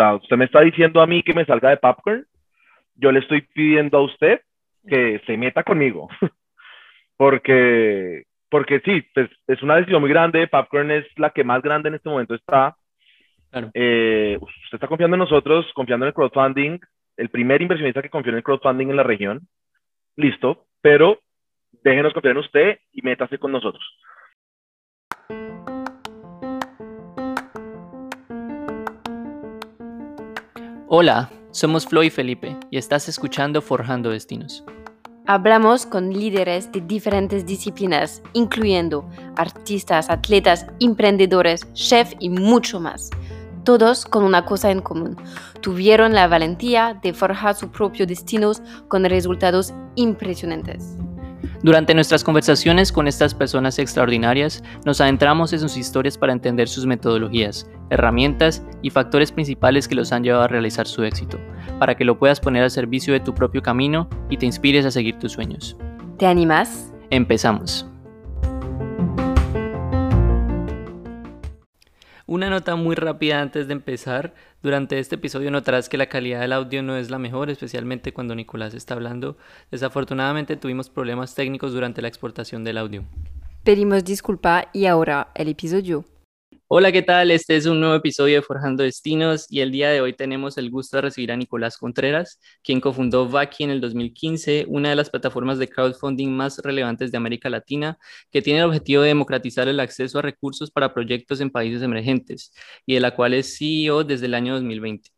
sea, usted me está diciendo a mí que me salga de Popcorn, yo le estoy pidiendo a usted que se meta conmigo. porque, porque sí, pues, es una decisión muy grande. Popcorn es la que más grande en este momento está. Eh, usted está confiando en nosotros, confiando en el crowdfunding, el primer inversionista que confió en el crowdfunding en la región. Listo, pero déjenos confiar en usted y métase con nosotros. Hola, somos Flo y Felipe y estás escuchando Forjando Destinos. Hablamos con líderes de diferentes disciplinas, incluyendo artistas, atletas, emprendedores, chefs y mucho más. Todos con una cosa en común. Tuvieron la valentía de forjar sus propios destinos con resultados impresionantes. Durante nuestras conversaciones con estas personas extraordinarias, nos adentramos en sus historias para entender sus metodologías, herramientas y factores principales que los han llevado a realizar su éxito, para que lo puedas poner al servicio de tu propio camino y te inspires a seguir tus sueños. ¿Te animas? Empezamos. Una nota muy rápida antes de empezar. Durante este episodio notarás que la calidad del audio no es la mejor, especialmente cuando Nicolás está hablando. Desafortunadamente tuvimos problemas técnicos durante la exportación del audio. Pedimos disculpa y ahora el episodio. Hola, ¿qué tal? Este es un nuevo episodio de Forjando Destinos y el día de hoy tenemos el gusto de recibir a Nicolás Contreras, quien cofundó Vaki en el 2015, una de las plataformas de crowdfunding más relevantes de América Latina, que tiene el objetivo de democratizar el acceso a recursos para proyectos en países emergentes y de la cual es CEO desde el año 2020.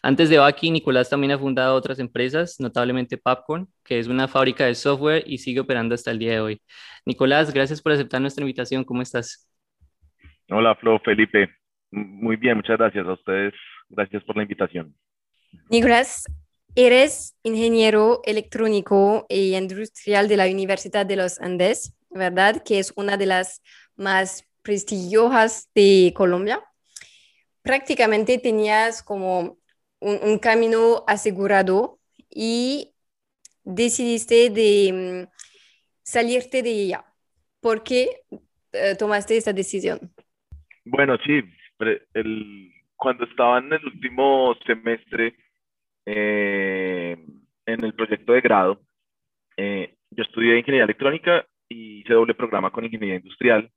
Antes de Vaki, Nicolás también ha fundado otras empresas, notablemente Popcorn, que es una fábrica de software y sigue operando hasta el día de hoy. Nicolás, gracias por aceptar nuestra invitación. ¿Cómo estás? Hola, Flo, Felipe. Muy bien, muchas gracias a ustedes. Gracias por la invitación. Nicolás, eres ingeniero electrónico e industrial de la Universidad de los Andes, ¿verdad? Que es una de las más prestigiosas de Colombia. Prácticamente tenías como un, camino asegurado y decidiste de mm, salirte de ella. ¿Por qué eh, tomaste esta decisión? Bueno, sí, el, cuando estaba en el último semestre eh, en el proyecto de grado, eh, yo estudié ingeniería electrónica y hice doble programa con ingeniería industrial.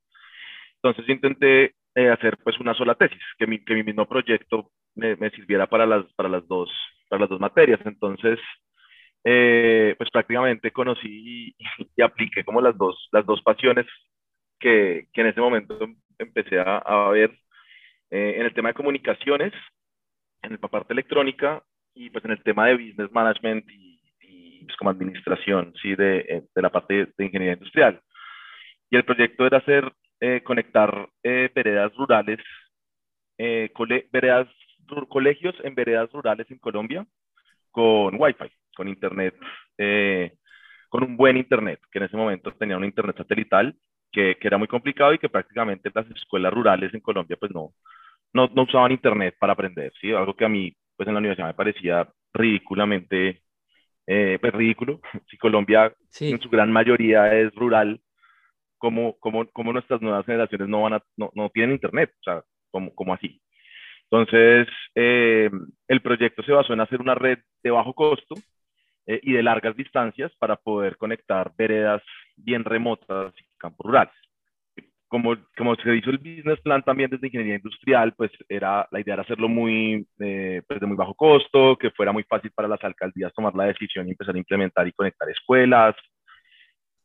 Entonces intenté eh, hacer pues una sola tesis, que mi, que mi mismo proyecto me, me, sirviera para las, para, las dos, para las dos materias. Entonces, pues prácticamente conocí y, y, apliqué como las dos, las dos pasiones que, que en ese momento empecé a, a ver eh, en el tema de comunicaciones, en la parte electrónica y pues en el tema de business management y, pues como administración, ¿sí? De, eh, de, la parte de, ingeniería industrial. Y el proyecto era hacer, eh, conectar veredas rurales, veredas, colegios en veredas rurales en Colombia con Wi-Fi, con internet, con un buen internet, que en ese momento tenía un internet satelital que, que, era muy complicado y que prácticamente las escuelas rurales en Colombia pues no, no, no usaban internet para aprender, ¿sí? Algo que a mí pues en la universidad me parecía ridículamente, eh, pues ridículo. Si Colombia en su gran mayoría es rural, ¿cómo, cómo, cómo nuestras nuevas generaciones no, van a, no, no tienen internet? O sea, ¿cómo, cómo así? Entonces, eh, el proyecto se basó en hacer una red de bajo costo eh, y de largas distancias para poder conectar veredas bien remotas y campos rurales. Como, como se hizo el business plan también desde ingeniería industrial, pues era, la idea era hacerlo muy, eh, pues de muy bajo costo, que fuera muy fácil para las alcaldías tomar la decisión y empezar a implementar y conectar escuelas.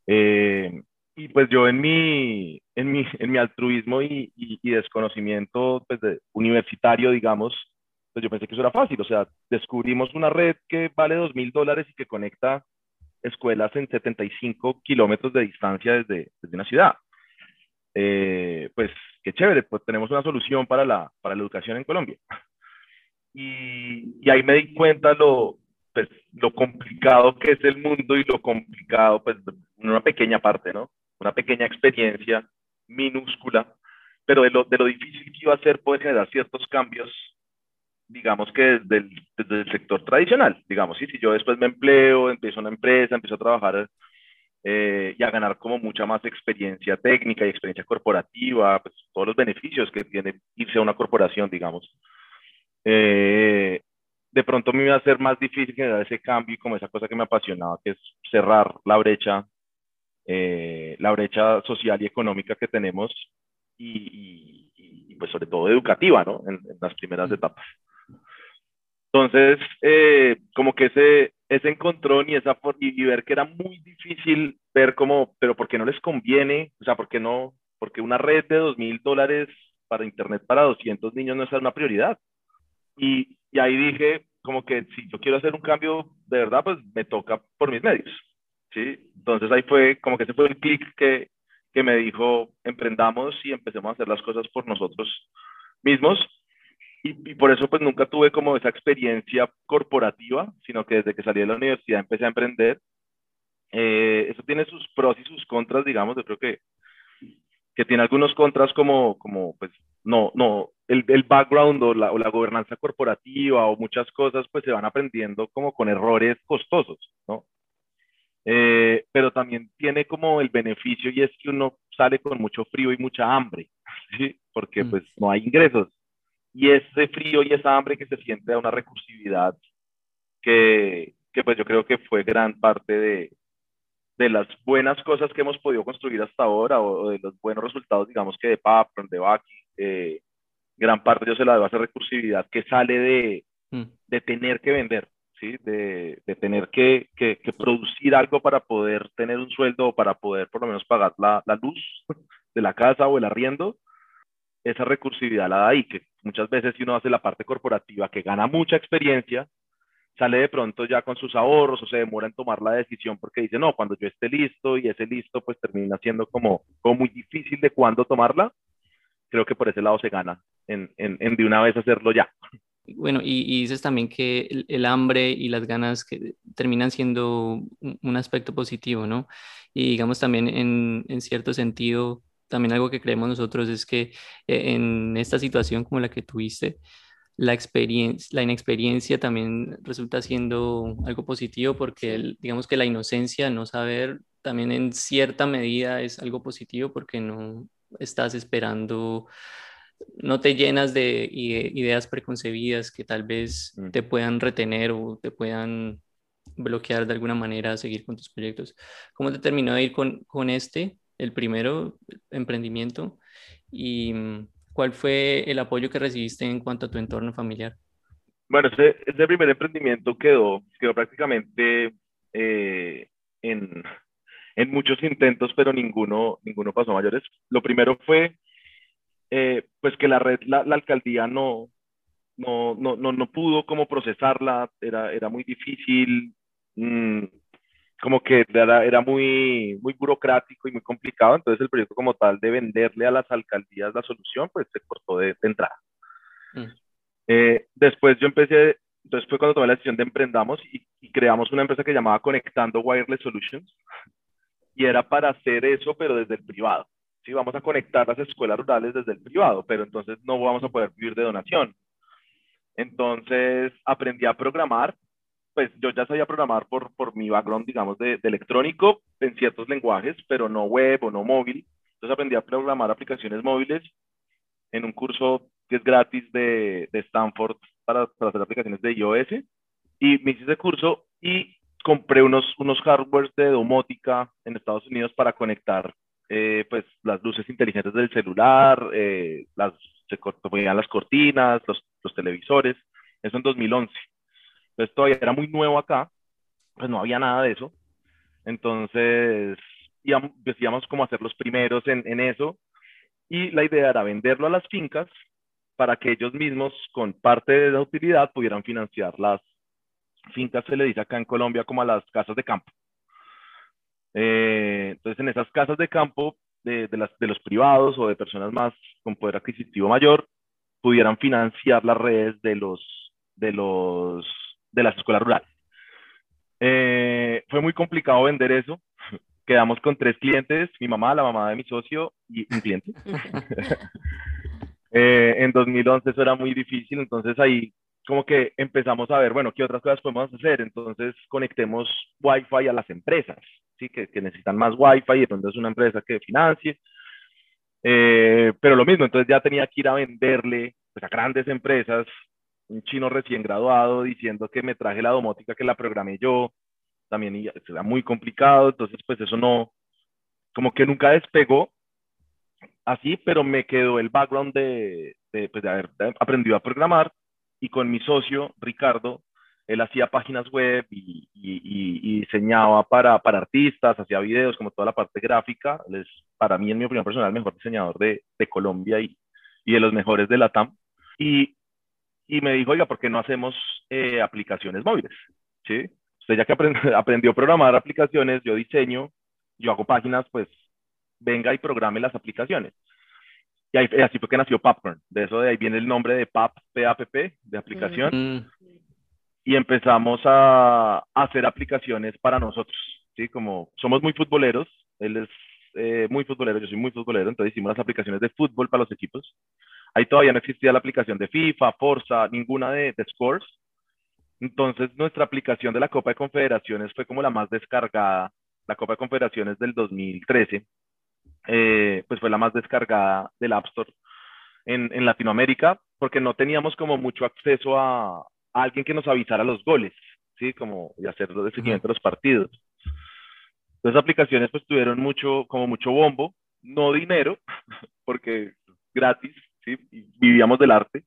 Eh, y pues yo en mi, en mi, en mi altruismo y, y, desconocimiento pues de universitario, digamos, pues yo pensé que eso era fácil. O sea, descubrimos una red que vale dos mil dólares y que conecta escuelas en 75 kilómetros de distancia desde, desde una ciudad. Eh, pues qué chévere, pues tenemos una solución para la, para la educación en Colombia. Y, y, ahí me di cuenta lo, pues, lo complicado que es el mundo y lo complicado, pues, una pequeña parte, ¿no? Una pequeña experiencia minúscula, pero de lo, de lo difícil que iba a ser poder generar ciertos cambios digamos que desde el, desde el sector tradicional, digamos, ¿sí? si yo después me empleo, empiezo una empresa, empiezo a trabajar eh, y a ganar como mucha más experiencia técnica y experiencia corporativa, pues todos los beneficios que tiene irse a una corporación, digamos. eh, de pronto me iba a ser más difícil generar ese cambio y como esa cosa que me apasionaba, que es cerrar la brecha, eh, la brecha social y económica que tenemos y, pues sobre todo educativa, ¿no? En, las primeras mm. etapas. Entonces, eh, como que ese, ese encontrón y, esa, y, ver que era muy difícil ver cómo, pero ¿por qué no les conviene? O sea, ¿por qué no? Porque una red de dos mil dólares para internet para 200 niños no es una prioridad. Y, y ahí dije, como que si yo quiero hacer un cambio de verdad, pues me toca por mis medios. ¿sí? Entonces ahí fue como que ese fue el clic que, que me dijo, emprendamos y empecemos a hacer las cosas por nosotros mismos. Y, por eso pues nunca tuve como esa experiencia corporativa, sino que desde que salí de la universidad empecé a emprender. Eh, eso tiene sus pros y sus contras, digamos, yo creo que, que tiene algunos contras como, como pues, no, no, el, el background o la, o la, gobernanza corporativa o muchas cosas, pues se van aprendiendo como con errores costosos, ¿no? Eh, pero también tiene como el beneficio y es que uno sale con mucho frío y mucha hambre, ¿sí? Porque mm. pues no hay ingresos. Y ese frío y esa hambre que se siente da una recursividad que, que pues yo creo que fue gran parte de, de las buenas cosas que hemos podido construir hasta ahora o, de los buenos resultados, digamos que de Papron, de Baki, eh, gran parte yo se la debo a esa recursividad que sale de, mm. de tener que vender, ¿sí? de, de tener que, que, producir algo para poder tener un sueldo o para poder por lo menos pagar la, la luz de la casa o el arriendo. Esa recursividad la da que muchas veces si uno hace la parte corporativa que gana mucha experiencia, sale de pronto ya con sus ahorros o se demora en tomar la decisión porque dice, no, cuando yo esté listo y ese listo, pues termina siendo como, como muy difícil de cuándo tomarla. Creo que por ese lado se gana en, en, de una vez hacerlo ya. Bueno, y, dices también que el, hambre y las ganas que terminan siendo un, aspecto positivo, ¿no? Y digamos también en, en, cierto sentido, también algo que creemos nosotros es que eh, en esta situación como la que tuviste, la experiencia, la inexperiencia también resulta siendo algo positivo porque digamos que la inocencia, no saber, también en cierta medida es algo positivo porque no estás esperando, no te llenas de ideas preconcebidas que tal vez mm. te puedan retener o te puedan bloquear de alguna manera a seguir con tus proyectos. ¿Cómo te terminó de ir con, con este, el primero emprendimiento? Y mm, ¿Cuál fue el apoyo que recibiste en cuanto a tu entorno familiar? Bueno, ese, primer emprendimiento quedó, quedó prácticamente eh, en, en, muchos intentos, pero ninguno, ninguno pasó a mayores. Lo primero fue eh, pues que la red, la, la alcaldía no, no, no, no, no, pudo como procesarla, era, era muy difícil. Mm, como que era, era, muy, muy burocrático y muy complicado, entonces el proyecto como tal de venderle a las alcaldías la solución, pues se cortó de, entrada. Mm. Eh, después yo empecé, entonces fue cuando tomé la decisión de emprendamos y, creamos una empresa que llamaba Conectando Wireless Solutions y era para hacer eso, pero desde el privado. Sí, vamos a conectar las escuelas rurales desde el privado, pero entonces no vamos a poder vivir de donación. Entonces aprendí a programar pues yo ya sabía programar por, por mi background, digamos, de, electrónico en ciertos lenguajes, pero no web o no móvil. Entonces aprendí a programar aplicaciones móviles en un curso que es gratis de, de Stanford para, para, hacer aplicaciones de iOS. Y me hice ese curso y compré unos, unos hardwares de domótica en Estados Unidos para conectar eh, pues las luces inteligentes del celular, eh, las, se ponían las cortinas, los, los televisores. Eso en 2011. Entonces todavía era muy nuevo acá, pues no había nada de eso. Entonces decíamos como hacer los primeros en, en eso y la idea era venderlo a las fincas para que ellos mismos con parte de la utilidad pudieran financiar las fincas, se le dice acá en Colombia como a las casas de campo. Eh, entonces en esas casas de campo de, los privados o de personas más con poder adquisitivo mayor pudieran financiar las redes de los de las escuelas rurales. Eh, fue muy complicado vender eso. Quedamos con tres clientes, mi mamá, la mamá de mi socio y un cliente. Eh, en 2011 eso era muy difícil, entonces ahí como que empezamos a ver, bueno, ¿qué otras cosas podemos hacer? Entonces conectemos Wi-Fi a las empresas, ¿sí? que, que necesitan más Wi-Fi y entonces es una empresa que financie. Eh, pero lo mismo, entonces ya tenía que ir a venderle pues, a grandes empresas un chino recién graduado diciendo que me traje la domótica que la programé yo, también era muy complicado, entonces pues eso no, como que nunca despegó así, pero me quedó el background de, de, pues, de haber aprendido a programar y con mi socio, Ricardo, él hacía páginas web y, y, diseñaba para, para, artistas, hacía videos, como toda la parte gráfica. Él es, para mí, en mi opinión personal, el mejor diseñador de, de Colombia y, y, de los mejores de la TAM. Y, y me dijo, oiga, ¿por qué no hacemos eh, aplicaciones móviles? ¿Sí? Usted ya que aprendió a programar aplicaciones, yo diseño, yo hago páginas, pues venga y programe las aplicaciones. Y así fue que nació Popcorn. De eso de ahí viene el nombre de PAP, PAPP, de aplicación. Mm. Y empezamos a, hacer aplicaciones para nosotros. ¿sí? Como somos muy futboleros, él es eh, muy futbolero, yo soy muy futbolero, entonces hicimos las aplicaciones de fútbol para los equipos. Ahí todavía no existía la aplicación de FIFA, Forza, ninguna de, de Scores. Entonces nuestra aplicación de la Copa de Confederaciones fue como la más descargada, la Copa de Confederaciones del 2013 eh, pues fue la más descargada del App Store en, en, Latinoamérica, porque no teníamos como mucho acceso a, alguien que nos avisara los goles, ¿sí? Como y hacer el seguimiento de los partidos. Entonces aplicaciones pues tuvieron mucho, como mucho bombo, no dinero, porque gratis, ¿sí? Vivíamos del arte,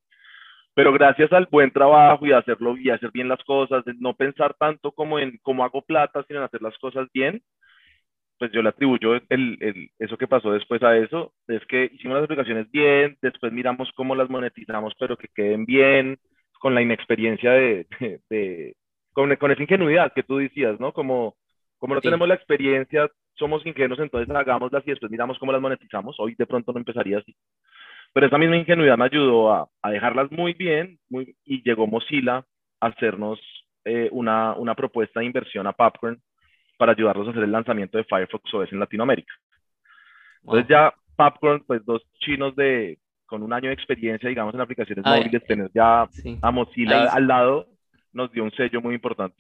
pero gracias al buen trabajo y hacerlo y hacer bien las cosas, no pensar tanto como en cómo hago plata, sino en hacer las cosas bien, pues yo le atribuyo el, el, eso que pasó después a eso, es que hicimos las aplicaciones bien, después miramos cómo las monetizamos, pero que queden bien, con la inexperiencia de, de, con, con, esa ingenuidad que tú decías, ¿no? Como, como no tenemos la experiencia, somos ingenuos, entonces hagámoslas y después miramos cómo las monetizamos. Hoy de pronto no empezaría así. Pero esa misma ingenuidad me ayudó a, a dejarlas muy bien muy, y llegó Mozilla a hacernos eh, una, una propuesta de inversión a Popcorn para ayudarlos a hacer el lanzamiento de Firefox OS en Latinoamérica. Entonces ya Popcorn, pues dos chinos de con un año de experiencia, digamos, en aplicaciones móviles, tener ya a Mozilla al lado, nos dio un sello muy importante.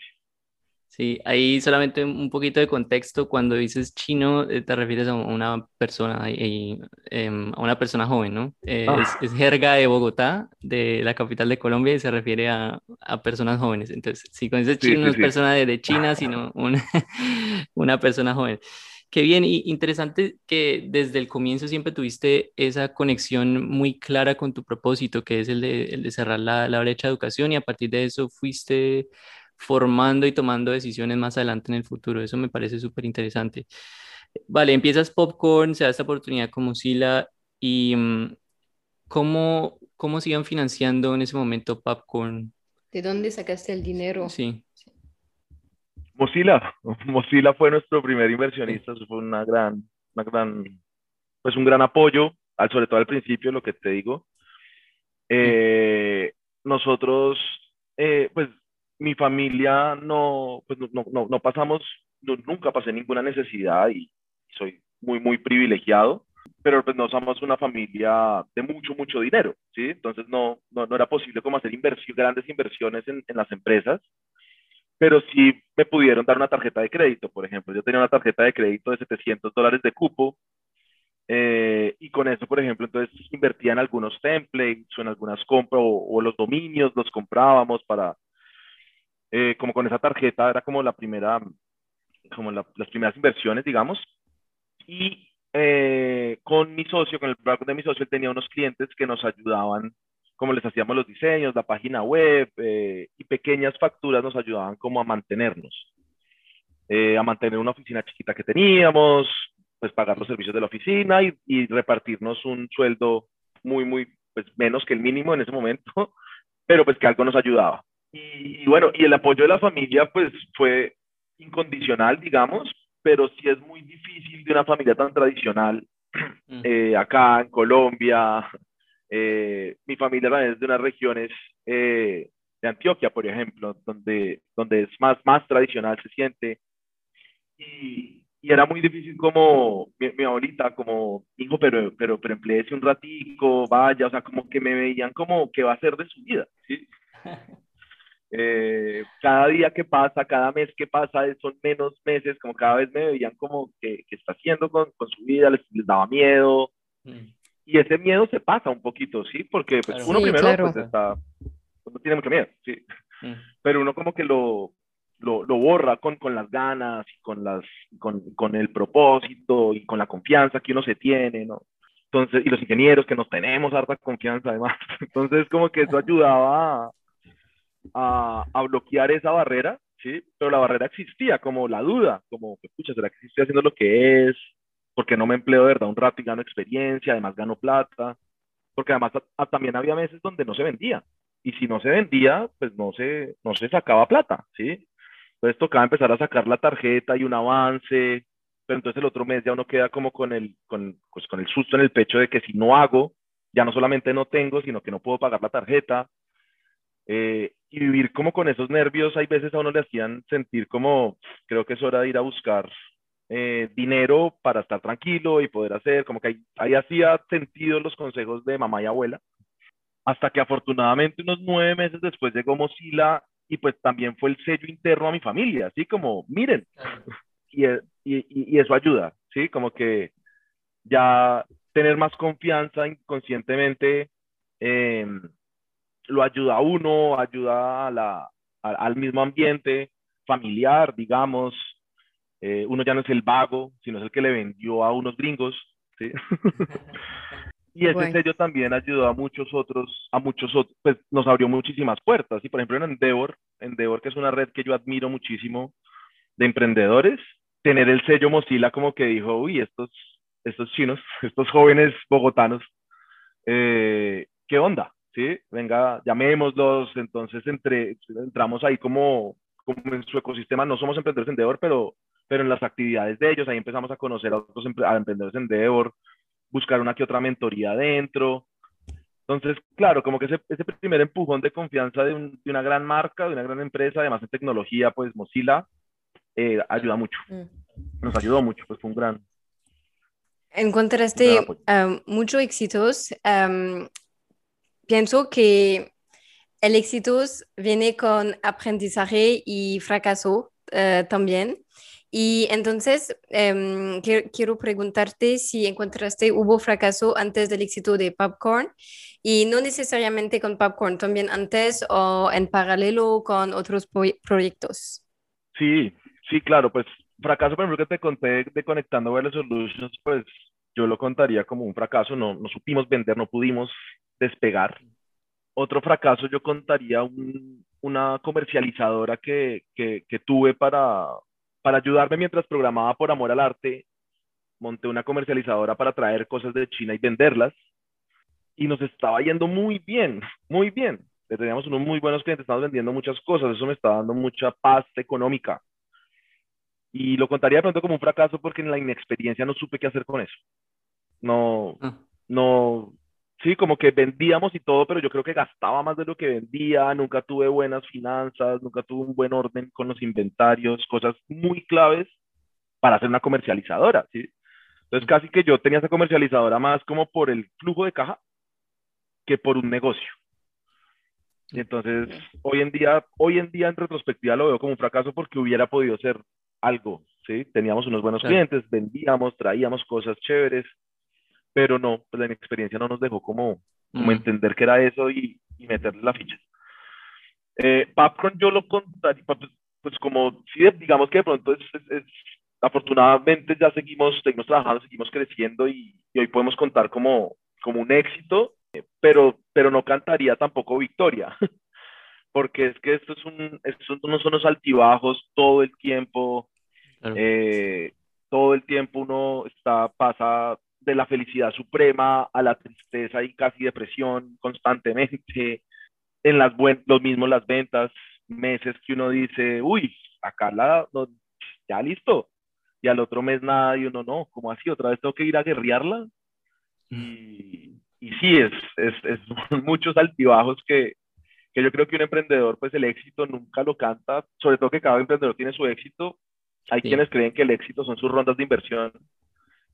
Sí, ahí solamente un poquito de contexto. Cuando dices chino, eh, te refieres a una persona, y, em, a una persona joven, ¿no? Eh, ah. es, jerga de Bogotá, de la capital de Colombia, y se refiere a, a personas jóvenes. Entonces, si con ese chino no es persona de, de, China, sino una, una persona joven. Qué bien, y interesante que desde el comienzo siempre tuviste esa conexión muy clara con tu propósito, que es el de, el de cerrar la, la brecha de educación, y a partir de eso fuiste formando y tomando decisiones más adelante en el futuro. Eso me parece súper interesante. Vale, empiezas Popcorn, se da esta oportunidad con Mozilla y mm, ¿cómo, cómo sigan financiando en ese momento Popcorn? ¿De dónde sacaste el dinero? Sí. Mozilla, Mozilla fue nuestro primer inversionista, eso fue una gran, una gran, pues un gran apoyo, al, sobre todo al principio, lo que te digo. Eh, nosotros, eh, pues mi familia no, pues no, no, no pasamos, nunca pasé ninguna necesidad y soy muy, muy privilegiado, pero pues no somos una familia de mucho, mucho dinero, ¿sí? Entonces no, no, no era posible como hacer inversión, grandes inversiones en, en las empresas, pero sí me pudieron dar una tarjeta de crédito, por ejemplo. Yo tenía una tarjeta de crédito de 700 dólares de cupo eh, y con eso, por ejemplo, entonces invertía en algunos templates o en algunas compras o, los dominios los comprábamos para, eh, como con esa tarjeta era como la primera, como las primeras inversiones, digamos. Y eh, con mi socio, con el background de mi socio, él tenía unos clientes que nos ayudaban, como les hacíamos los diseños, la página web eh, y pequeñas facturas nos ayudaban como a mantenernos, a mantener una oficina chiquita que teníamos, pues pagar los servicios de la oficina y, y repartirnos un sueldo muy, muy, pues menos que el mínimo en ese momento, pero pues que algo nos ayudaba. Y, bueno, y el apoyo de la familia pues fue incondicional, digamos, pero sí es muy difícil de una familia tan tradicional mm. eh, acá en Colombia. Eh, mi familia es de unas regiones eh, de Antioquia, por ejemplo, donde, donde es más, más tradicional, se siente. Y, y era muy difícil como mi, mi, abuelita, como, hijo, pero, pero, pero empleese un ratico, vaya, o sea, como que me veían como, ¿qué va a hacer de su vida? ¿sí? Eh, cada día que pasa, cada mes que pasa, son menos meses, como cada vez me veían como que, que está haciendo con, con, su vida, les, les daba miedo. Mm. Y ese miedo se pasa un poquito, ¿sí? Porque pues, uno primero pues, está, uno tiene mucho miedo, sí. Mm. Pero uno como que lo, lo, lo, borra con, con las ganas, con, las, con, con el propósito y con la confianza que uno se tiene, ¿no? Entonces, y los ingenieros que nos tenemos harta confianza además. Entonces, como que eso ayudaba a, a, bloquear esa barrera, ¿sí? Pero la barrera existía, como la duda, como, escucha, ¿será que estoy haciendo lo que es? Porque no me empleo de verdad un rato y gano experiencia, además gano plata. Porque además también había meses donde no se vendía. Y si no se vendía, pues no se, no se sacaba plata, ¿sí? Entonces tocaba empezar a sacar la tarjeta y un avance, pero entonces el otro mes ya uno queda como con el, con, pues con el susto en el pecho de que si no hago, ya no solamente no tengo, sino que no puedo pagar la tarjeta. Eh, y vivir como con esos nervios, hay veces a uno le hacían sentir como, creo que es hora de ir a buscar eh, dinero para estar tranquilo y poder hacer, como que ahí, ahí hacía sentido los consejos de mamá y abuela, hasta que afortunadamente unos nueve meses después llegó Mozilla y pues también fue el sello interno a mi familia, así como, miren, y, y, eso ayuda, ¿sí? Como que ya tener más confianza inconscientemente em, lo ayuda a uno, ayuda a la, al mismo ambiente familiar, digamos. Eh, uno ya no es el vago, sino es el que le vendió a unos gringos, ¿sí? y ese sello también ayudó a muchos otros, a muchos otros, pues nos abrió muchísimas puertas. Y por ejemplo en Endeavor, Endeavor que es una red que yo admiro muchísimo de emprendedores, tener el sello Mozilla como que dijo, uy, estos, estos chinos, estos jóvenes bogotanos, eh, ¿qué onda? ¿Sí? Venga, llamémoslos, entonces entre, entramos ahí como, como en su ecosistema, no somos emprendedores en Endeavor, pero, pero en las actividades de ellos, ahí empezamos a conocer a otros emprendedores en Endeavor, buscar una que otra mentoría adentro. Entonces, claro, como que ese, ese primer empujón de confianza de, de, una gran marca, de una gran empresa, además en tecnología, pues Mozilla, eh, ayuda mucho. Mm. Nos ayudó mucho, pues fue un gran... Encontraste um, muchos éxitos. Um, pienso que el éxito viene con aprendizaje y fracaso uh, también. Y entonces um, quiero, preguntarte si encontraste, hubo fracaso antes del éxito de Popcorn y no necesariamente con Popcorn, también antes o en paralelo con otros proyectos. Sí, Sí, claro, pues fracaso, por ejemplo, que te conté de Conectando Wireless Solutions, pues yo lo contaría como un fracaso, no, no supimos vender, no pudimos despegar. Otro fracaso yo contaría un, una comercializadora que, que, que, tuve para, para ayudarme mientras programaba por amor al arte. Monté una comercializadora para traer cosas de China y venderlas. Y nos estaba yendo muy bien, muy bien. Teníamos unos muy buenos clientes, estábamos vendiendo muchas cosas, eso me estaba dando mucha paz económica y lo contaría de pronto como un fracaso porque en la inexperiencia no supe qué hacer con eso. No, ah. no, sí, como que vendíamos y todo, pero yo creo que gastaba más de lo que vendía, nunca tuve buenas finanzas, nunca tuve un buen orden con los inventarios, cosas muy claves para hacer una comercializadora, ¿sí? Entonces casi que yo tenía esa comercializadora más como por el flujo de caja que por un negocio. Y entonces, hoy en día, hoy en día en retrospectiva lo veo como un fracaso porque hubiera podido ser algo, ¿sí? Teníamos unos buenos clientes, vendíamos, traíamos cosas chéveres, pero no, pues la experiencia no nos dejó como, como entender que era eso y, y meterle la ficha. Eh, Popcorn yo lo contaría, pues, pues como, sí, digamos que de pronto es, es, afortunadamente ya seguimos, seguimos trabajando, seguimos creciendo y, y, hoy podemos contar como, como un éxito, pero, pero no cantaría tampoco victoria. porque es que esto es un, estos no son los altibajos todo el tiempo, eh, todo el tiempo uno está, pasa de la felicidad suprema a la tristeza y casi depresión constantemente, en las buen, los mismos las ventas, meses que uno dice, uy, acá la, ya listo, y al otro mes nada, y uno no, ¿cómo así? ¿Otra vez tengo que ir a guerrearla? Mm. Y, y sí, es, es, es muchos altibajos que, que yo creo que un emprendedor, pues el éxito nunca lo canta, sobre todo que cada emprendedor tiene su éxito. Hay quienes creen que el éxito son sus rondas de inversión.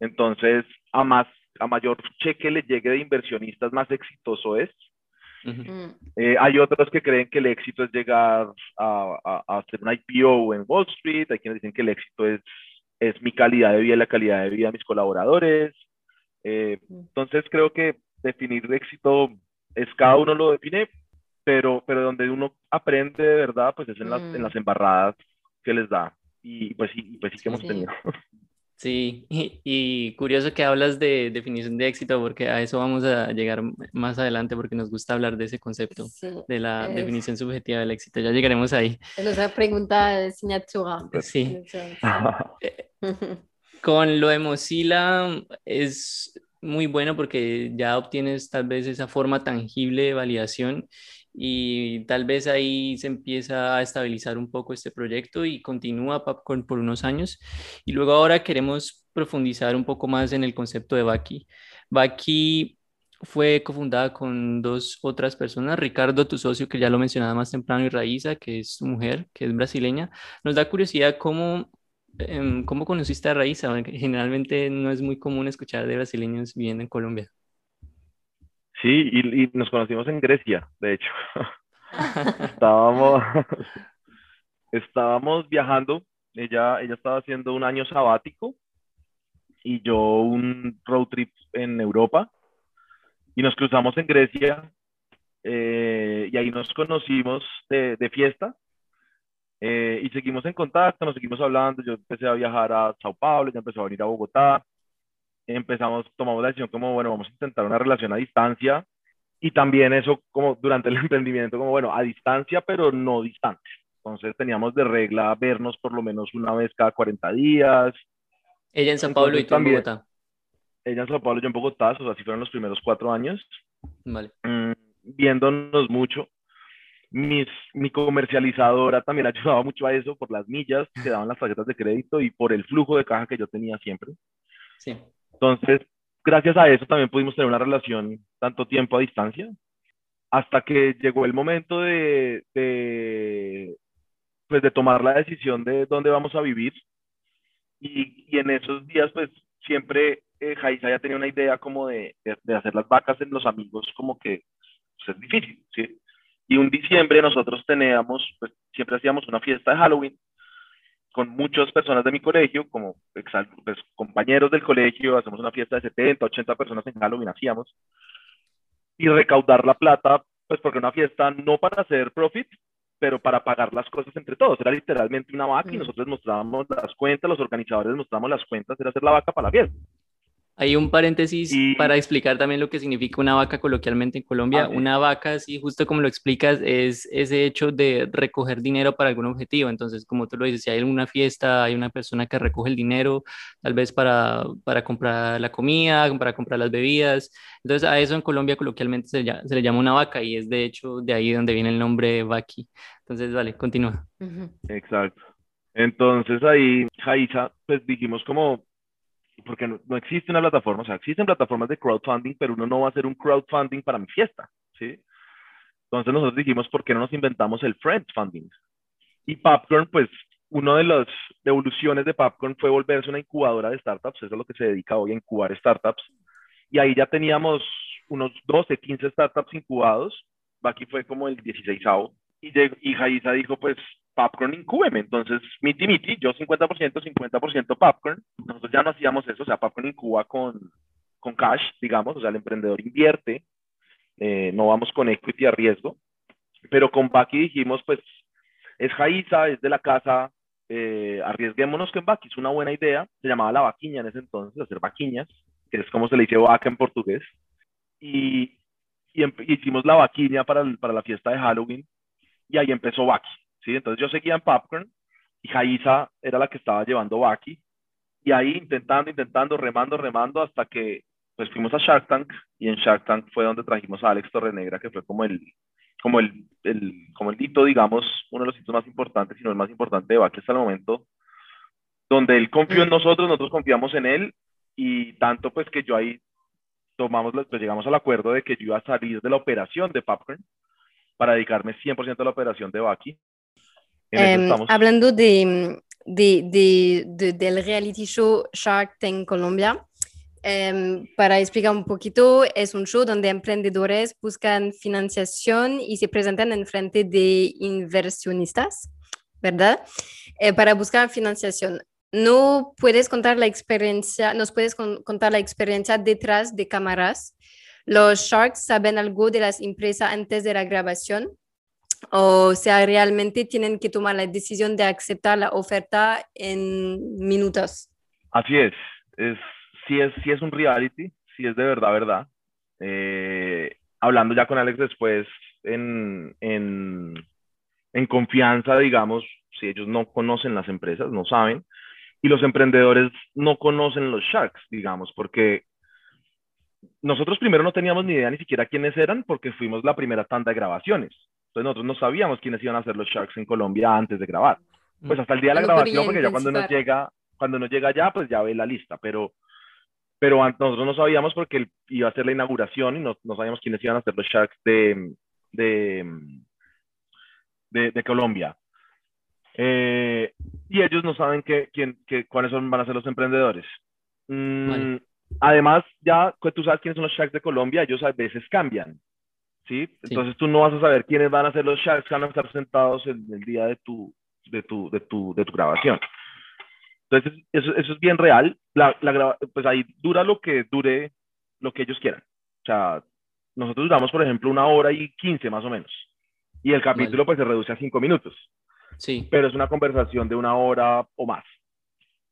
Entonces, a más, a mayor cheque le llegue de inversionistas, más exitoso es. Mm. Eh, hay otros que creen que el éxito es llegar a, a, hacer un IPO en Wall Street. Hay quienes dicen que el éxito es, es mi calidad de vida y la calidad de vida de mis colaboradores. Eh, mm. entonces, creo que definir éxito es cada uno lo define pero, pero donde uno aprende de verdad, pues es en las, en Mm. las embarradas que les da. Y pues sí, pues sí que hemos Sí. tenido. Sí, y, y curioso que hablas de definición de éxito porque a eso vamos a llegar más adelante porque nos gusta hablar de ese concepto, Sí, de la es- definición subjetiva del éxito. Ya llegaremos ahí. es nuestra pregunta de signatura. Sí. Signatura, sí. Con lo de Mozilla es muy bueno porque ya obtienes tal vez esa forma tangible de validación y tal vez ahí se empieza a estabilizar un poco este proyecto y continúa Popcorn por unos años. Y luego ahora queremos profundizar un poco más en el concepto de Baki. Baki fue cofundada con dos otras personas, Ricardo, tu socio, que ya lo mencionaba más temprano, y Raíza, que es su mujer, que es brasileña. Nos da curiosidad cómo em, ¿Cómo conociste a? Porque Generalmente no es muy común escuchar de brasileños viviendo en Colombia. Sí, y, y nos conocimos en Grecia, de hecho. Estábamos, estábamos viajando, ella, ella estaba haciendo un año sabático y yo un road trip en Europa. Y nos cruzamos en Grecia eh, y ahí nos conocimos de, de fiesta eh, y seguimos en contacto, nos seguimos hablando, yo empecé a viajar a Sao Paulo, ella empezó a venir a Bogotá, empezamos, tomamos la decisión como, bueno, vamos a intentar una relación a distancia y también eso como durante el emprendimiento, como, bueno, a distancia, pero no distante. Entonces teníamos de regla vernos por lo menos una vez cada 40 días. Ella en Sao Paulo y tú en también- Bogotá. Ella en Sao Paulo, yo en Bogotá, o sea, así fueron los primeros cuatro años, Vale. mm, viéndonos mucho. Mis, mi comercializadora también ayudaba mucho a eso por las millas que daban las tarjetas de crédito y por el flujo de caja que yo tenía siempre. Sí. Entonces, gracias a eso también pudimos tener una relación tanto tiempo a distancia, hasta que llegó el momento de, de, pues, de tomar la decisión de dónde vamos a vivir. Y, y en esos días, pues siempre eh, ya tenía una idea como de, de, de hacer las vacas en los amigos, como que pues, es difícil, ¿sí? Y un diciembre nosotros teníamos, pues siempre hacíamos una fiesta de Halloween con muchas personas de mi colegio, como pues, compañeros del colegio, hacemos una fiesta de 70, 80 personas en Halloween, hacíamos, y recaudar la plata, pues porque una fiesta no para hacer profit, pero para pagar las cosas entre todos. Era literalmente una vaca y Mm. nosotros mostrábamos las cuentas, los organizadores mostrábamos las cuentas, era hacer la vaca para la fiesta. Hay un paréntesis Y- para explicar también lo que significa una vaca coloquialmente en Colombia. Ah. Una vaca, sí, justo como lo explicas, es ese hecho de recoger dinero para algún objetivo. Entonces, como tú lo dices, si hay alguna fiesta, hay una persona que recoge el dinero, tal vez para, para comprar la comida, para comprar las bebidas. Entonces, a eso en Colombia coloquialmente se, le llama una vaca y es de hecho de ahí donde viene el nombre vaqui. Entonces, vale, continúa. Exacto. Entonces ahí, Jaiza, pues dijimos como, porque no, no existe una plataforma, o sea, existen plataformas de crowdfunding, pero uno no va a hacer un crowdfunding para mi fiesta, ¿sí? Entonces nosotros dijimos, ¿por qué no nos inventamos el friendfunding? Y Popcorn, pues, una de las evoluciones de Popcorn fue volverse una incubadora de startups, eso es lo que se dedica hoy a incubar startups, y ahí ya teníamos unos 12, 15 startups incubados, aquí fue como el 16 y, y Jaiza dijo, pues, Popcorn incúbeme. Entonces, miti miti, yo 50%, 50% Popcorn. Nosotros ya no hacíamos eso, o sea, Popcorn incuba con, con cash, digamos, o sea, el emprendedor invierte, eh, no vamos con equity a riesgo. Pero con Baki dijimos, pues, es Jaiza, es de la casa, eh, arriesguémonos en Baki es una buena idea. Se llamaba la vaquiña en ese entonces, hacer vaquiñas, que es como se le dice vaca en portugués. Y, y em- hicimos la vaquiña para, para la fiesta de Halloween y ahí empezó Baki, ¿sí? Entonces yo seguía en Popcorn y Jaiza era la que estaba llevando Baki y ahí intentando, intentando, remando, remando hasta que pues fuimos a Shark Tank y en Shark Tank fue donde trajimos a Alex Torrenegra que fue como el como el, el como el hito, digamos, uno de los hitos más importantes, si no el más importante de Baki hasta el momento, donde él confió en nosotros, nosotros confiamos en él y tanto pues que yo ahí tomamos, pues llegamos al acuerdo de que yo iba a salir de la operación de Popcorn para dedicarme 100% a la operación de Baki. Em, hablando de, de- de- de- del reality show Shark Tank Colombia, em, para explicar un poquito, es un show donde emprendedores buscan financiación y se presentan en frente de inversionistas, ¿verdad? Eh, para buscar financiación. ¿No puedes contar la experiencia, nos puedes con- contar la experiencia detrás de cámaras? ¿los sharks saben algo de las empresas antes de la grabación? O sea, realmente tienen que tomar la decisión de aceptar la oferta en minutos. Así es, es si es, si es un reality, si es de verdad, verdad. Eh, hablando ya con Alex después en, en, en confianza, digamos, si ellos no conocen las empresas, no saben, y los emprendedores no conocen los sharks, digamos, porque nosotros primero no teníamos ni idea ni siquiera quiénes eran porque fuimos la primera tanda de grabaciones. Entonces nosotros no sabíamos quiénes iban a ser los Sharks en Colombia antes de grabar. Pues hasta el día de la grabación, porque ya cuando nos llega, cuando nos llega ya, pues ya ve la lista, pero, pero nosotros no sabíamos porque iba a ser la inauguración y no, no sabíamos quiénes iban a ser los Sharks de, de, de, Colombia. Eh, y ellos no saben qué, quién, cuáles son, van a ser los emprendedores. Mm, además, ya que tú sabes quiénes son los Sharks de Colombia, ellos a veces cambian. ¿Sí? Entonces tú no vas a saber quiénes van a ser los Sharks que van a estar sentados en el día de tu, de tu, de tu, de tu grabación. Entonces, eso, eso es bien real. La, la, pues ahí dura lo que dure lo que ellos quieran. O sea, nosotros duramos, por ejemplo, una hora y quince más o menos. Y el capítulo pues se reduce a cinco minutos. Sí. Pero es una conversación de una hora o más.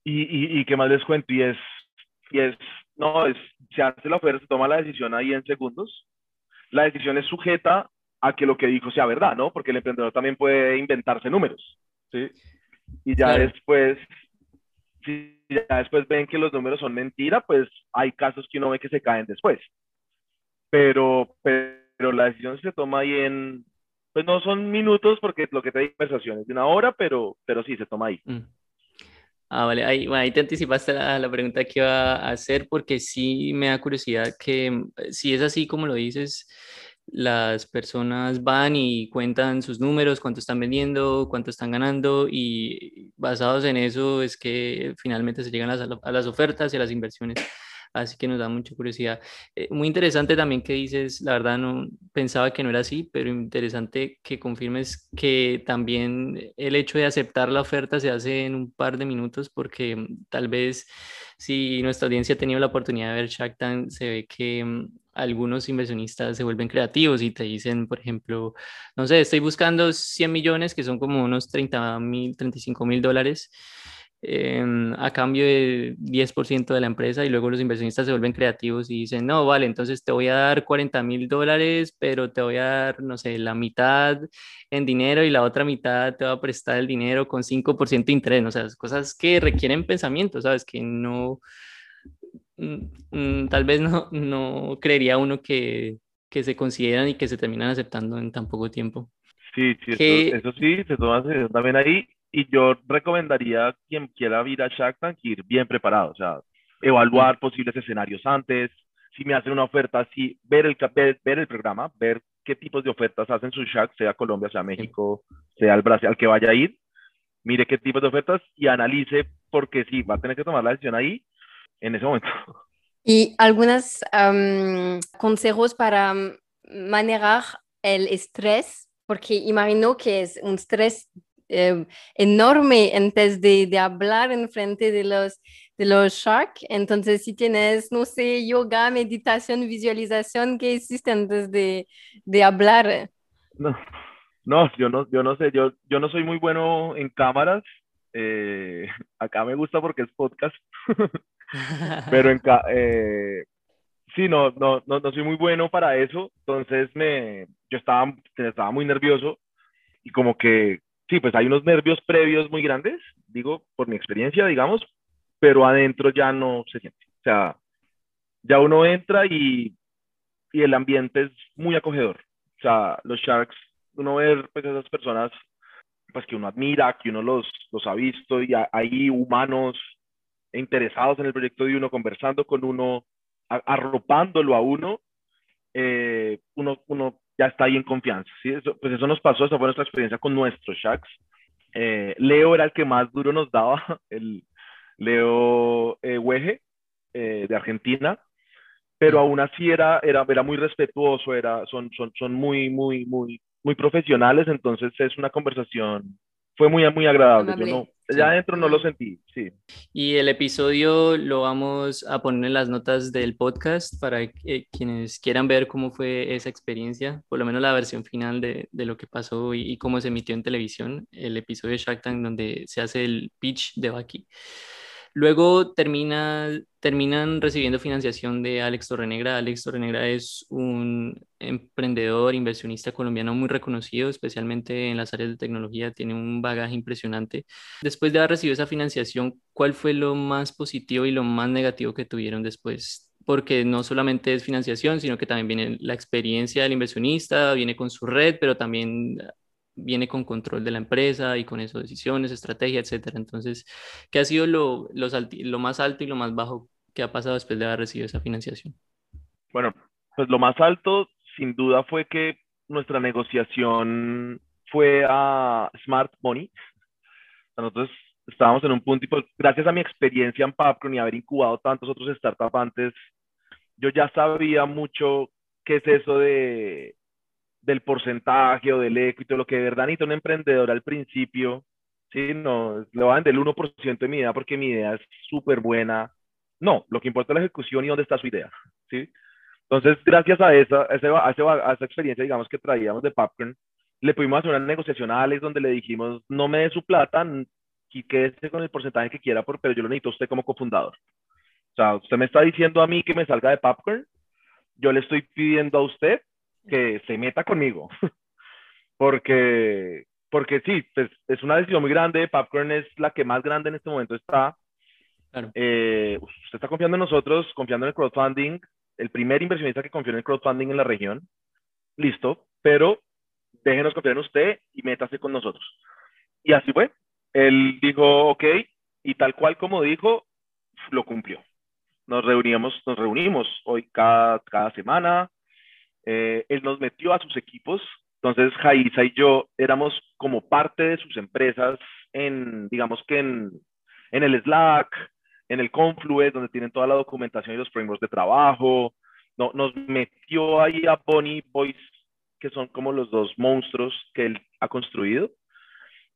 Y, y, y qué más les cuento, y es, y es, no, es, se hace la oferta, se toma la decisión ahí en segundos la decisión es sujeta a que lo que dijo sea verdad, ¿no? Porque el emprendedor también puede inventarse números, ¿sí? Y ya después, si ya después ven que los números son mentira, pues hay casos que uno ve que se caen después. Pero, pero la decisión se toma ahí en, pues no son minutos porque lo que te di conversación es de una hora, pero, pero sí se toma ahí. Mm. Ah, vale, ahí, ahí te anticipaste la, la, pregunta que iba a hacer porque sí me da curiosidad que mm, si es así como lo dices, las personas van y cuentan sus números, cuánto están vendiendo, cuánto están ganando y basados en eso es que finalmente se llegan las, a las ofertas y a las inversiones así que nos da mucha curiosidad. Eh, muy interesante también que dices, la verdad no pensaba que no era así, pero interesante que confirmes que también el hecho de aceptar la oferta se hace en un par de minutos porque mm, tal vez si nuestra audiencia ha tenido la oportunidad de ver Shark Tank, se ve que mm, algunos inversionistas se vuelven creativos y te dicen, por ejemplo, no sé, estoy buscando 100 millones, que son como unos 30 mil, 35 mil dólares a cambio de 10% de la empresa y luego los inversionistas se vuelven creativos y dicen, no, vale, entonces te voy a dar 40 mil dólares, pero te voy a dar, no sé, la mitad en dinero y la otra mitad te va a prestar el dinero con 5% de interés, o sea, cosas que requieren pensamiento, ¿sabes? Que no, mm, mm, tal vez no, no creería uno que, que se consideran y que se terminan aceptando en tan poco tiempo. Sí, sí, eso, sí, se toma también ahí y yo recomendaría a quien quiera ir a Shark Tank ir bien preparado, o sea, evaluar posibles escenarios antes, si me hacen una oferta así, ver el, ver, el programa, ver qué tipos de ofertas hacen sus Shark, sea Colombia, sea México, sea el Brasil, al que vaya a ir, mire qué tipos de ofertas y analice, porque sí, va a tener que tomar la decisión ahí en ese momento. Y algunos consejos para manejar el estrés, porque imagino que es un estrés eh, enorme antes de, de, hablar en frente de los, de los shark. Entonces, si tienes, no sé, yoga, meditación, visualización, ¿qué hiciste antes de, de hablar? No, no, yo no, yo no sé, yo, yo no soy muy bueno en cámaras. Eh, acá me gusta porque es podcast, pero en eh, sí, no, no, no, no soy muy bueno para eso. Entonces me, yo estaba, estaba muy nervioso y como que sí, pues hay unos nervios previos muy grandes, digo, por mi experiencia, digamos, pero adentro ya no se siente. O sea, ya uno entra y, y el ambiente es muy acogedor. O sea, los Sharks, uno ve pues esas personas pues que uno admira, que uno los, los ha visto y hay humanos interesados en el proyecto de uno, conversando con uno, arropándolo a uno, eh, uno, uno ya está ahí en confianza. ¿sí? Eso, pues eso nos pasó, esa fue nuestra experiencia con nuestros Shacks. Eh, Leo era el que más duro nos daba, el Leo eh, Weje, eh, de Argentina, pero aún así era, era, era muy respetuoso, era, son, son, son muy, muy, muy, muy profesionales, entonces es una conversación, fue muy, muy agradable. Yo no, ya adentro no lo sentí, sí. Y el episodio lo vamos a poner en las notas del podcast para quienes quieran ver cómo fue esa experiencia, por lo menos la versión final de, de lo que pasó y, y, cómo se emitió en televisión, el episodio de Shark Tank donde se hace el pitch de Baki. Luego termina, terminan recibiendo financiación de Alex Torrenegra. Alex Torrenegra es un emprendedor, inversionista colombiano muy reconocido, especialmente en las áreas de tecnología, tiene un bagaje impresionante. Después de haber recibido esa financiación, ¿cuál fue lo más positivo y lo más negativo que tuvieron después? Porque no solamente es financiación, sino que también viene la experiencia del inversionista, viene con su red, pero también viene con control de la empresa y con eso decisiones, estrategia, etcétera. Entonces, ¿qué ha sido lo, lo más alto y lo más bajo que ha pasado después de haber recibido esa financiación? Bueno, pues lo más alto, sin duda, fue que nuestra negociación fue a Smart Money. Nosotros estábamos en un punto y pues, gracias a mi experiencia en Popcorn y haber incubado tantos otros startups antes, yo ya sabía mucho qué es eso de del porcentaje o del equity, lo que de verdad necesita un emprendedor al principio, ¿sí? No, le van del 1% de mi idea porque mi idea es súper buena. No, lo que importa es la ejecución y dónde está su idea, ¿sí? Entonces, gracias a esa, a, esa, a esa experiencia, digamos, que traíamos de Popcorn, le pudimos hacer una negociación a Alex donde le dijimos, no me dé su plata y quédese con el porcentaje que quiera, pero yo lo necesito a usted como cofundador. O sea, usted me está diciendo a mí que me salga de Popcorn, yo le estoy pidiendo a usted que se meta conmigo. porque, porque sí, pues, es una decisión muy grande. Popcorn es la que más grande en este momento está. Eh, usted está confiando en nosotros, confiando en el crowdfunding, el primer inversionista que confió en el crowdfunding en la región. Listo, pero déjenos confiar en usted y métase con nosotros. Y así fue. Él dijo, ok, y tal cual como dijo, lo cumplió. Nos reuníamos, nos reunimos hoy cada, cada semana, eh, él nos metió a sus equipos, entonces Jaiza y yo éramos como parte de sus empresas en, digamos que en, en el Slack, en el Confluence, donde tienen toda la documentación y los frameworks de trabajo. No, nos metió ahí a Bonnie Boys, que son como los dos monstruos que él ha construido,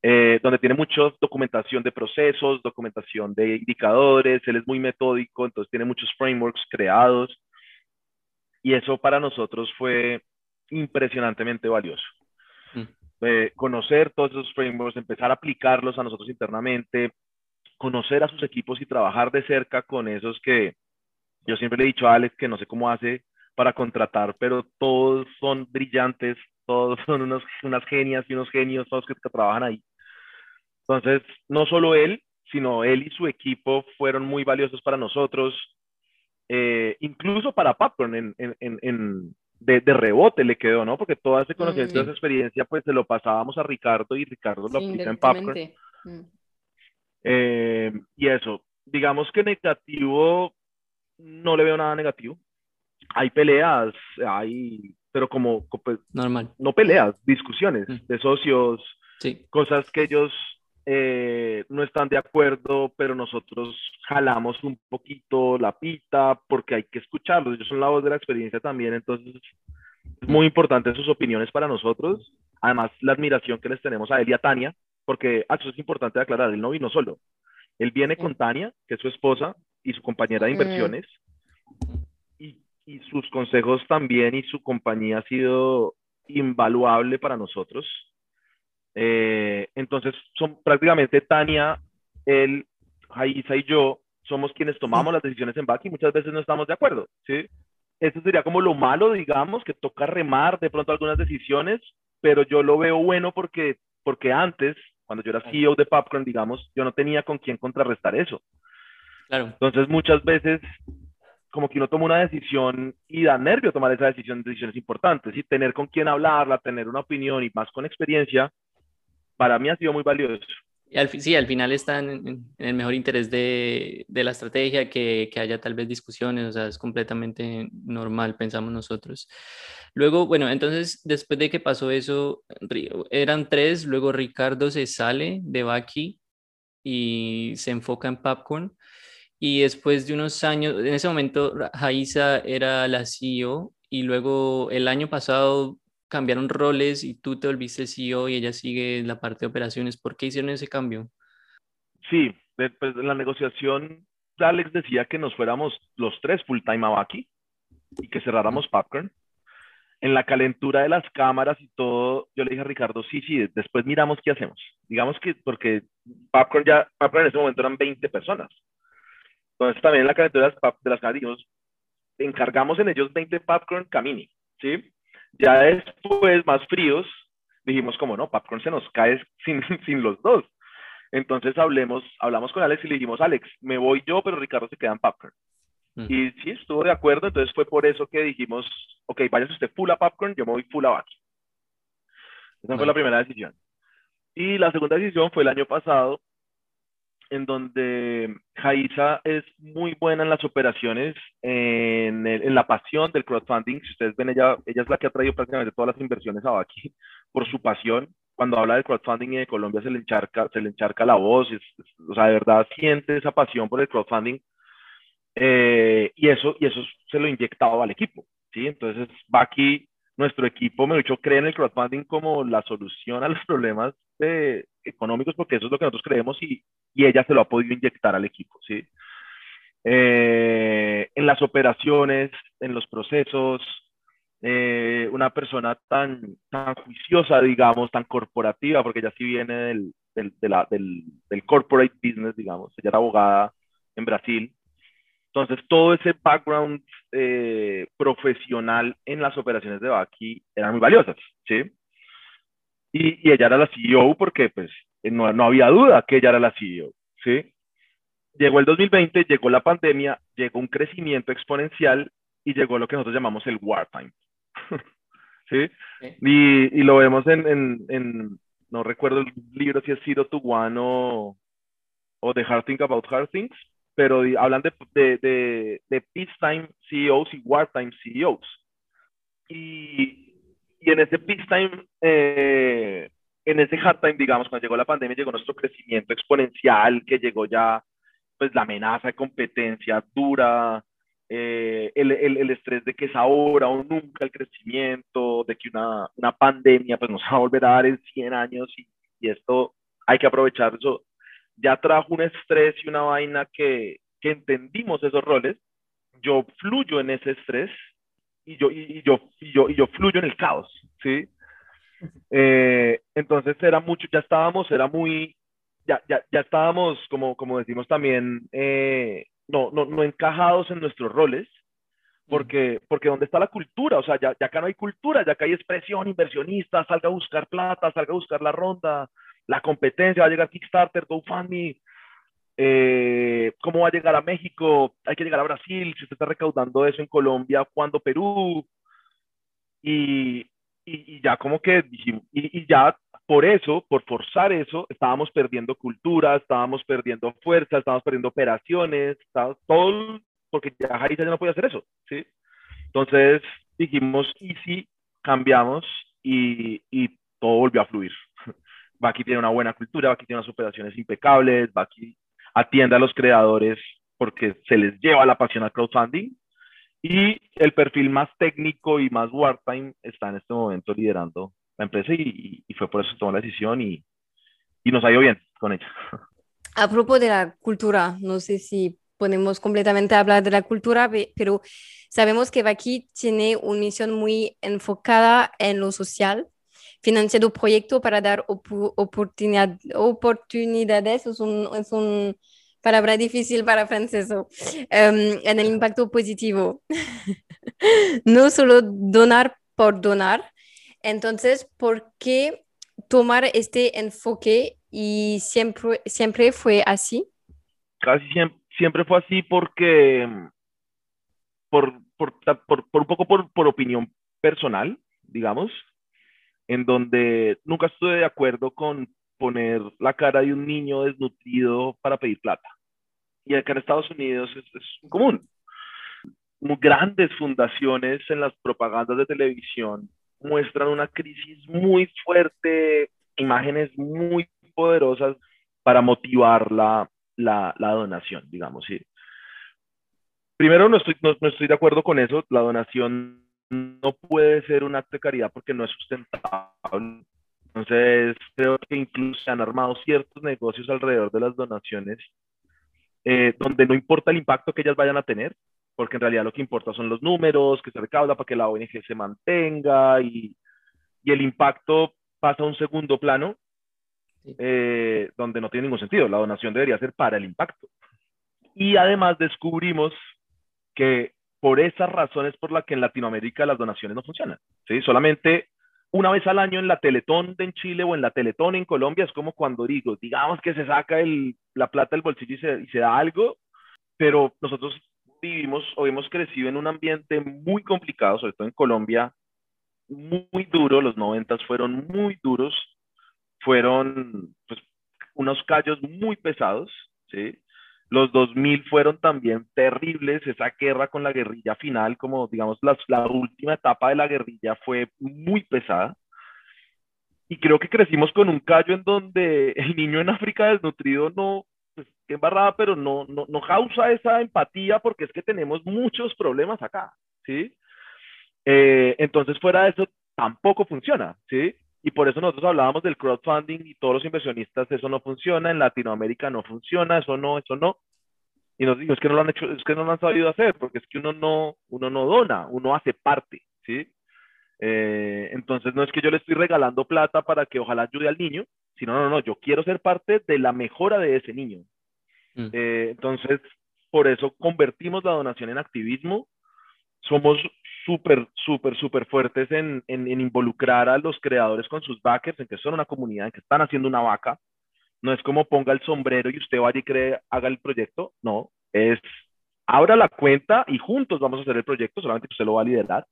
eh, donde tiene mucha documentación de procesos, documentación de indicadores, él es muy metódico, entonces tiene muchos frameworks creados. Y eso para nosotros fue impresionantemente valioso. Mm. Eh, conocer todos esos frameworks, empezar a aplicarlos a nosotros internamente, conocer a sus equipos y trabajar de cerca con esos que yo siempre le he dicho a Alex que no sé cómo hace para contratar, pero todos son brillantes, todos son unos, unas genias y unos genios, todos que, que trabajan ahí. Entonces, no solo él, sino él y su equipo fueron muy valiosos para nosotros. Eh, incluso para Popcorn en, en, en, de, de, rebote le quedó, ¿no? Porque toda ese conocimiento, esa experiencia, pues se lo pasábamos a Ricardo y Ricardo lo aplica en Popcorn. Mm. Eh, y eso, digamos que negativo, no le veo nada negativo. Hay peleas, hay, pero como, pues, normal. No peleas, discusiones mm. de socios, sí. cosas que ellos eh, no están de acuerdo, pero nosotros jalamos un poquito la pita porque hay que escucharlos. Ellos son la voz de la experiencia también, entonces es muy importante sus opiniones para nosotros. Además, la admiración que les tenemos a él y a Tania, porque ah, eso es importante aclarar, él no vino solo. Él viene con Tania, que es su esposa y su compañera de inversiones, y, y sus consejos también y su compañía ha sido invaluable para nosotros eh, entonces, son prácticamente Tania, él, Jaiza y yo somos quienes tomamos las decisiones en back y muchas veces no estamos de acuerdo, ¿sí? Eso sería como lo malo, digamos, que toca remar de pronto algunas decisiones, pero yo lo veo bueno porque, porque antes, cuando yo era CEO de Popcorn, digamos, yo no tenía con quién contrarrestar eso. Claro. Entonces, muchas veces como que uno toma una decisión y da nervio tomar esa decisión, decisiones importantes, y tener con quién hablarla, tener una opinión y más con experiencia, para mí ha sido muy valioso. Al, sí, al final está en, el mejor interés de, de la estrategia, que, que, haya tal vez discusiones, o sea, es completamente normal, pensamos nosotros. Luego, bueno, entonces, después de que pasó eso, eran tres, luego Ricardo se sale de Baki y se enfoca en Popcorn. Y después de unos años, en ese momento, Jaiza era la CEO y luego el año pasado cambiaron roles y tú te volviste CEO y ella sigue la parte de operaciones. ¿Por qué hicieron ese cambio? sí, después de la negociación, Alex decía que nos fuéramos los tres full time a Baki y que cerráramos Popcorn. En la calentura de las cámaras y todo, yo le dije a Ricardo, sí, sí, después miramos qué hacemos. Digamos que, porque Popcorn ya, Popcorn en ese momento eran 20 personas. Entonces también en la calentura de las, de las cámaras dijimos, encargamos en ellos 20 Popcorn Camini, ¿sí? Ya después, más fríos, dijimos como no, Popcorn se nos cae sin, sin los dos. Entonces hablemos, hablamos con Alex y le dijimos, Alex, me voy yo, pero Ricardo se queda en Popcorn. Mm. Y sí, estuvo de acuerdo, entonces fue por eso que dijimos, ok, váyase usted full a Popcorn, yo me voy full a Baki. Esa fue la primera decisión. Y la segunda decisión fue el año pasado, en donde Jaiza es muy buena en las operaciones, en, en, la pasión del crowdfunding. Si ustedes ven, ella, ella es la que ha traído prácticamente todas las inversiones a Baki por su pasión. Cuando habla del crowdfunding y de Colombia se le encharca, se le encharca la voz, o sea, de verdad siente esa pasión por el crowdfunding. Eh, y, eso, y eso se lo ha inyectado al equipo. ¿sí? Entonces, Baki, nuestro equipo, me dicho, cree en el crowdfunding como la solución a los problemas de, económicos, porque eso es lo que nosotros creemos y, y ella se lo ha podido inyectar al equipo, ¿sí? Eh, en las operaciones, en los procesos, eh, una persona tan, tan juiciosa, digamos, tan corporativa, porque ella sí viene del, del, de la, del, del, corporate business, digamos, ella era abogada en Brasil. Entonces, todo ese background eh, profesional en las operaciones de Baki eran muy valiosas, ¿sí? Y, y, ella era la CEO porque, pues, no, no había duda que ella era la CEO, ¿sí? Llegó el 2020, llegó la pandemia, llegó un crecimiento exponencial y llegó lo que nosotros llamamos el wartime, ¿sí? Y, y, lo vemos en, en, en, no recuerdo el libro si es Zero to One o, o The Hard Thing About Hard Things, pero hablan de, de, de, de peacetime CEOs y wartime CEOs. Y, y en ese peacetime eh, en ese hard time, digamos, cuando llegó la pandemia, llegó nuestro crecimiento exponencial, que llegó ya, pues, la amenaza de competencia dura, eh, el, el, el, estrés de que es ahora o nunca el crecimiento, de que una, una pandemia, pues, nos va a volver a dar en 100 años y, y, esto hay que aprovechar eso. Ya trajo un estrés y una vaina que, que entendimos esos roles. Yo fluyo en ese estrés y yo, y, yo, y, yo, y yo fluyo en el caos, ¿sí? Eh, entonces era mucho, ya estábamos, era muy, ya, ya, ya estábamos, como, como decimos también, eh, no, no, no encajados en nuestros roles, porque, porque ¿dónde está la cultura? O sea, ya, ya acá no hay cultura, ya acá hay expresión, inversionista, salga a buscar plata, salga a buscar la ronda, la competencia, va a llegar Kickstarter, GoFundMe, eh, cómo va a llegar a México, hay que llegar a Brasil, si usted está recaudando eso en Colombia, ¿cuándo Perú? Y, y, ya como que dijimos, y, ya por eso, por forzar eso, estábamos perdiendo cultura, estábamos perdiendo fuerza, estábamos perdiendo operaciones, todo, porque ya Jaiza ya no podía hacer eso, ¿sí? Entonces dijimos, y si cambiamos y, y todo volvió a fluir. Baki tiene una buena cultura, Baki tiene unas operaciones impecables, Baki atiende a los creadores porque se les lleva la pasión al crowdfunding y el perfil más técnico y más wartime está en este momento liderando la empresa y, y fue por eso que tomó la decisión y, y nos ha ido bien con ella. A propósito de la cultura, no sé si podemos completamente hablar de la cultura, pero sabemos que Baki tiene una misión muy enfocada en lo social, financiando proyectos para dar oportunidad, oportunidades, es un, es un palabra difícil para francés, em, en el impacto positivo. no solo donar por donar. Entonces, ¿por qué tomar este enfoque y siempre, siempre fue así? Casi siempre, siempre fue así porque, por, por, por, por un poco por opinión personal, digamos, en donde nunca estuve de acuerdo con poner la cara de un niño desnutrido para pedir plata y acá en Estados Unidos es, es común. Muy grandes fundaciones en las propagandas de televisión muestran una crisis muy fuerte, imágenes muy poderosas para motivar la, la, la donación, digamos. ¿sí? Primero, no estoy, no, no estoy de acuerdo con eso. La donación no puede ser un acto de caridad porque no es sustentable. Entonces, creo que incluso se han armado ciertos negocios alrededor de las donaciones, eh, donde no importa el impacto que ellas vayan a tener, porque en realidad lo que importa son los números que se recauda para que la ONG se mantenga y, y el impacto pasa a un segundo plano, eh, donde no tiene ningún sentido. La donación debería ser para el impacto. Y además descubrimos que por esas razones por las que en Latinoamérica las donaciones no funcionan. ¿sí? Solamente una vez al año en la Teletón en Chile o en la Teletón en Colombia es como cuando digo, digamos que se saca el, la plata del bolsillo y se, y se da algo, pero nosotros vivimos o hemos crecido en un ambiente muy complicado, sobre todo en Colombia, muy duro, los noventas fueron muy duros, fueron pues, unos callos muy pesados, ¿sí? Los 2000 fueron también terribles, esa guerra con la guerrilla final, como digamos la, última etapa de la guerrilla fue muy pesada. Y creo que crecimos con un callo en donde el niño en África desnutrido no, pues, embarrada, pero no, no, no causa esa empatía porque es que tenemos muchos problemas acá, ¿sí? Eh, entonces, fuera de eso, tampoco funciona, ¿sí? Y por eso nosotros hablábamos del crowdfunding y todos los inversionistas, eso no funciona, en Latinoamérica no funciona, eso no, eso no. Y nos digo, es que no lo han hecho, es que no lo han sabido hacer, porque es que uno no, uno no dona, uno hace parte, ¿sí? Eh, entonces no es que yo le estoy regalando plata para que ojalá ayude al niño, sino no, no, no, yo quiero ser parte de la mejora de ese niño. Mm. Eh, entonces, por eso convertimos la donación en activismo. Somos súper, súper, súper fuertes en, en, involucrar a los creadores con sus backers, en que son una comunidad, en que están haciendo una vaca. No es como ponga el sombrero y usted vaya y cree, haga el proyecto. No, es abra la cuenta y juntos vamos a hacer el proyecto, solamente usted lo va a liderar.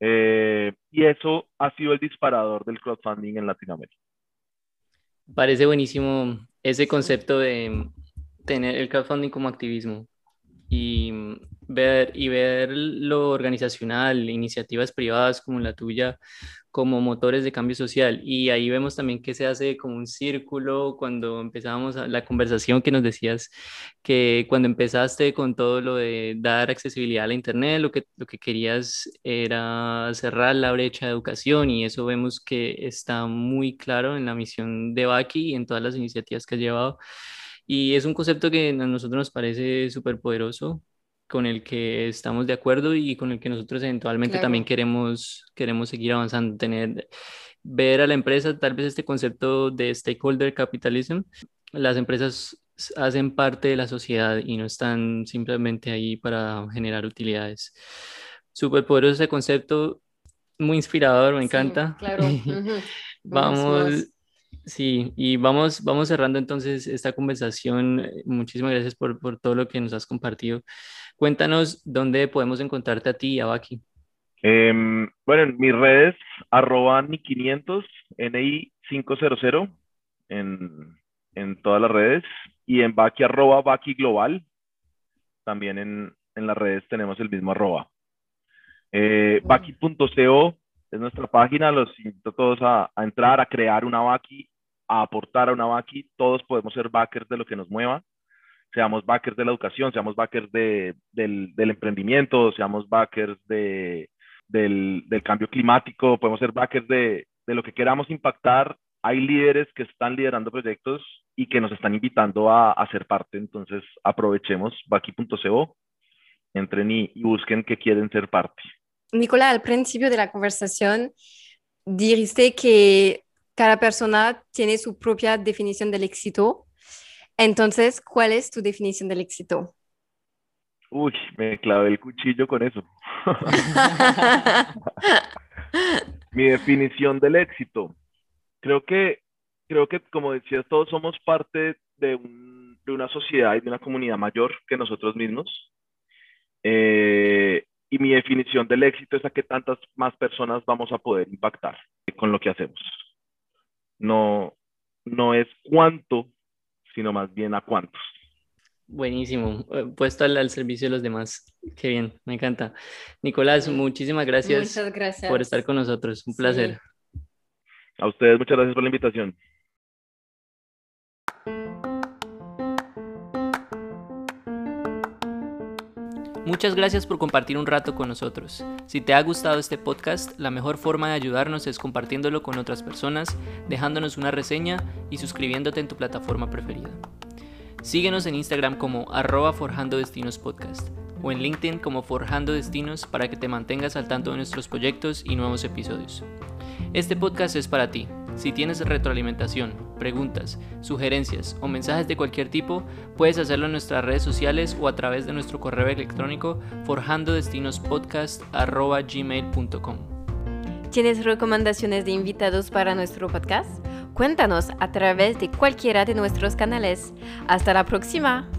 Eh, y eso ha sido el disparador del crowdfunding en Latinoamérica. Parece buenísimo ese concepto de tener el crowdfunding como activismo y ver, y ver lo organizacional, iniciativas privadas como la tuya, como motores de cambio social. Y ahí vemos también que se hace como un círculo cuando empezábamos la conversación que nos decías que cuando empezaste con todo lo de dar accesibilidad a la Internet, lo que, lo que querías era cerrar la brecha de educación y eso vemos que está muy claro en la misión de Baki y en todas las iniciativas que has llevado. Y es un concepto que a nosotros nos parece súper poderoso con el que estamos de acuerdo y con el que nosotros eventualmente también queremos, queremos seguir avanzando, tener, ver a la empresa tal vez este concepto de stakeholder capitalism. Las empresas hacen parte de la sociedad y no están simplemente ahí para generar utilidades. Súper poderoso ese concepto, muy inspirador, me encanta. claro. vamos, Sí, y vamos, vamos cerrando entonces esta conversación. Muchísimas gracias por, por todo lo que nos has compartido. Cuéntanos dónde podemos encontrarte a ti y a Baki. Em, bueno, en mis redes, arroba ni500, NI500, en, en todas las redes, y en Baki, arroba Baki Global, también en, en las redes tenemos el mismo arroba. Eh, Baki.co es nuestra página, los invito a todos a, a, entrar, a crear una Baki, a aportar a una Baki, todos podemos ser backers de lo que nos mueva, seamos backers de la educación, seamos backers de, del, del, emprendimiento, seamos backers de, del, del, cambio climático, podemos ser backers de, de lo que queramos impactar. Hay líderes que están liderando proyectos y que nos están invitando a, a ser parte, entonces aprovechemos baki.co, entren y, y busquen que quieren ser parte. Nicolás, al principio de la conversación dijiste que cada persona tiene su propia definición del éxito. Entonces, ¿cuál es tu definición del éxito? Uy, me clavé el cuchillo con eso. Mi definición del éxito. Creo que, creo que, como decías, todos somos parte de, un, de una sociedad y de una comunidad mayor que nosotros mismos. Eh, y mi definición del éxito es a qué tantas más personas vamos a poder impactar con lo que hacemos. No, no es cuánto, sino más bien a cuántos. Buenísimo, eh, puesto al, al, servicio de los demás. Qué bien, me encanta. Nicolás, muchísimas gracias, gracias. por estar con nosotros. Un placer. A ustedes, muchas gracias por la invitación. Muchas gracias por compartir un rato con nosotros. Si te ha gustado este podcast, la mejor forma de ayudarnos es compartiéndolo con otras personas, dejándonos una reseña y suscribiéndote en tu plataforma preferida. Síguenos en Instagram como arroba Forjando Destinos Podcast o en LinkedIn como Forjando Destinos para que te mantengas al tanto de nuestros proyectos y nuevos episodios. Este podcast es para ti. Si tienes retroalimentación, preguntas, sugerencias o mensajes de cualquier tipo, puedes hacerlo en nuestras redes sociales o a través de nuestro correo electrónico forjandodestinospodcast.gmail.com ¿Tienes recomendaciones de invitados para nuestro podcast? Cuéntanos a través de cualquiera de nuestros canales. Hasta la próxima.